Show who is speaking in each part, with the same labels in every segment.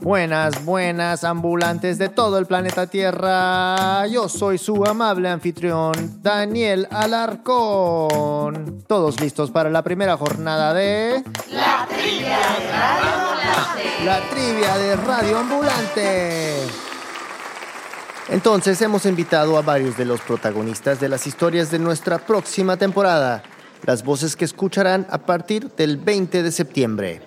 Speaker 1: Buenas, buenas ambulantes de todo el planeta Tierra. Yo soy su amable anfitrión, Daniel Alarcón. Todos listos para la primera jornada de...
Speaker 2: La trivia de Radio Ambulante.
Speaker 1: La trivia de Radio Ambulante. Entonces hemos invitado a varios de los protagonistas de las historias de nuestra próxima temporada, las voces que escucharán a partir del 20 de septiembre.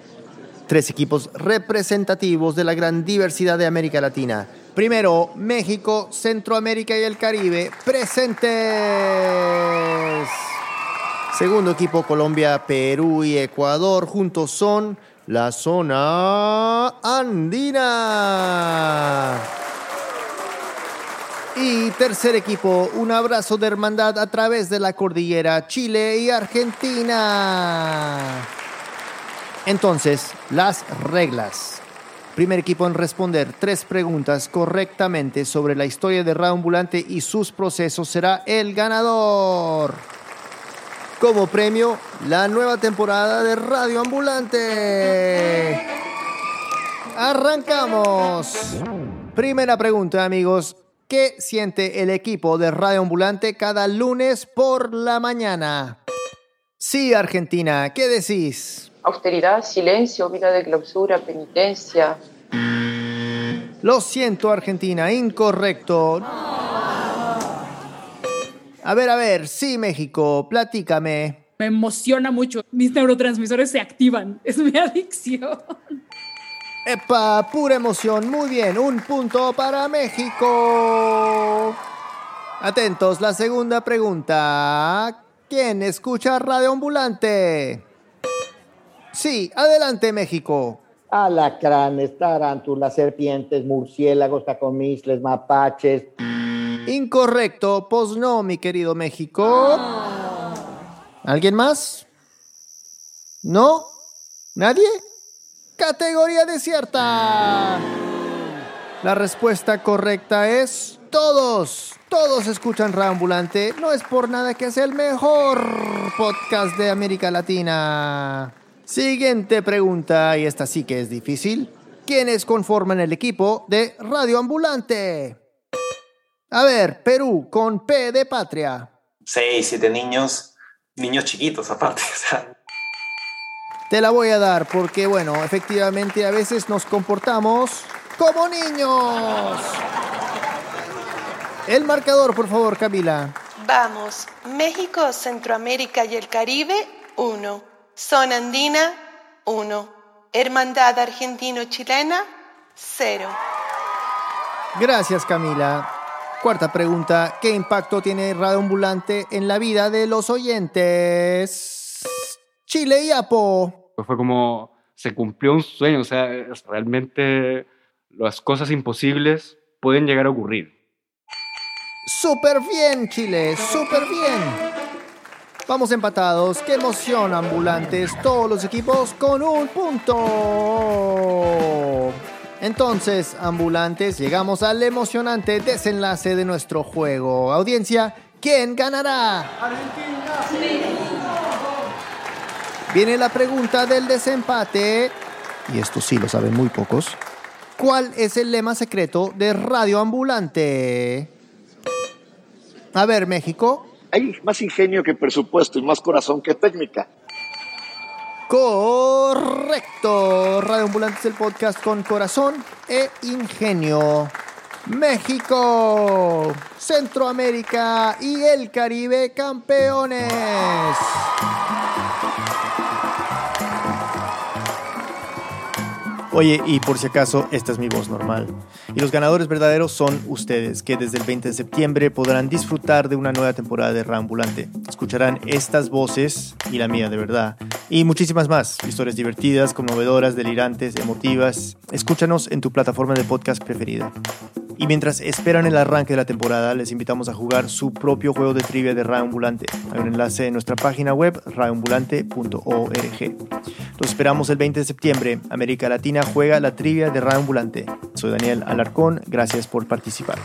Speaker 1: Tres equipos representativos de la gran diversidad de América Latina. Primero, México, Centroamérica y el Caribe, presentes. Segundo equipo, Colombia, Perú y Ecuador, juntos son la zona andina. Y tercer equipo, un abrazo de hermandad a través de la cordillera Chile y Argentina. Entonces, las reglas. Primer equipo en responder tres preguntas correctamente sobre la historia de Radio Ambulante y sus procesos será el ganador. Como premio, la nueva temporada de Radio Ambulante. Arrancamos. Primera pregunta, amigos. ¿Qué siente el equipo de Radio Ambulante cada lunes por la mañana? Sí, Argentina, ¿qué decís?
Speaker 3: Austeridad, silencio, vida de clausura, penitencia.
Speaker 1: Lo siento, Argentina, incorrecto. A ver, a ver, sí, México, platícame.
Speaker 4: Me emociona mucho. Mis neurotransmisores se activan. Es mi adicción.
Speaker 1: ¡Epa! Pura emoción. Muy bien. Un punto para México. Atentos, la segunda pregunta. ¿Quién escucha Radio Ambulante? Sí, adelante, México.
Speaker 5: Alacranes, tarántulas, serpientes, murciélagos, tacomisles, mapaches.
Speaker 1: Incorrecto, pues no, mi querido México. ¿Alguien más? ¿No? ¿Nadie? Categoría desierta. La respuesta correcta es todos. Todos escuchan Reambulante. No es por nada que es el mejor podcast de América Latina. Siguiente pregunta, y esta sí que es difícil. ¿Quiénes conforman el equipo de Radio Ambulante? A ver, Perú, con P de patria.
Speaker 6: Seis, siete niños, niños chiquitos aparte. O sea,
Speaker 1: Te la voy a dar porque, bueno, efectivamente a veces nos comportamos como niños. El marcador, por favor, Camila.
Speaker 2: Vamos, México, Centroamérica y el Caribe, 1. Zona Andina, 1. Hermandad Argentino-Chilena, 0.
Speaker 1: Gracias, Camila. Cuarta pregunta. ¿Qué impacto tiene Radio Ambulante en la vida de los oyentes? Chile y Apo.
Speaker 7: Pues fue como se cumplió un sueño, o sea, es- realmente las cosas imposibles pueden llegar a ocurrir.
Speaker 1: Súper bien, Chile, súper bien. Vamos empatados. Qué emoción, ambulantes. Todos los equipos con un punto. Entonces, ambulantes, llegamos al emocionante desenlace de nuestro juego. Audiencia, ¿quién ganará? Viene la pregunta del desempate. Y esto sí lo saben muy pocos. ¿Cuál es el lema secreto de Radio Ambulante? A ver, México.
Speaker 8: Hay más ingenio que presupuesto y más corazón que técnica.
Speaker 1: Correcto. Radio Ambulante es el podcast con corazón e ingenio. México, Centroamérica y el Caribe campeones. Oye, y por si acaso, esta es mi voz normal. Y los ganadores verdaderos son ustedes, que desde el 20 de septiembre podrán disfrutar de una nueva temporada de Rambulante. Escucharán estas voces, y la mía de verdad, y muchísimas más. Historias divertidas, conmovedoras, delirantes, emotivas. Escúchanos en tu plataforma de podcast preferida. Y mientras esperan el arranque de la temporada, les invitamos a jugar su propio juego de trivia de Raambulante. Hay un enlace en nuestra página web, raambulante.org. Los esperamos el 20 de septiembre. América Latina juega la trivia de Raambulante. Soy Daniel Alarcón, gracias por participar.